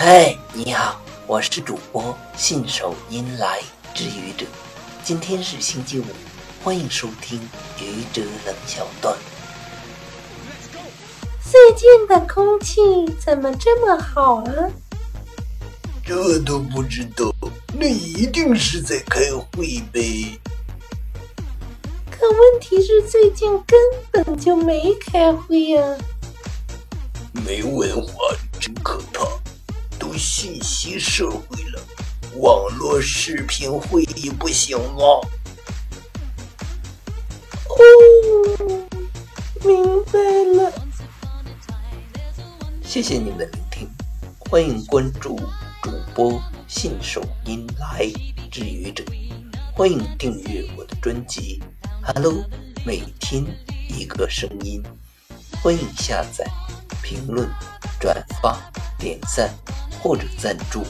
嗨，你好，我是主播信手拈来之愚者。今天是星期五，欢迎收听愚者冷小段。最近的空气怎么这么好啊？这都不知道，那一定是在开会呗。可问题是，最近根本就没开会呀。没文化真可怕，都信息社会了，网络视频会议不行吗？哦，明白了。谢谢你们的聆听，欢迎关注主播信手拈来之愚者，欢迎订阅我的专辑。Hello，每天一个声音，欢迎下载、评论、转发、点赞或者赞助。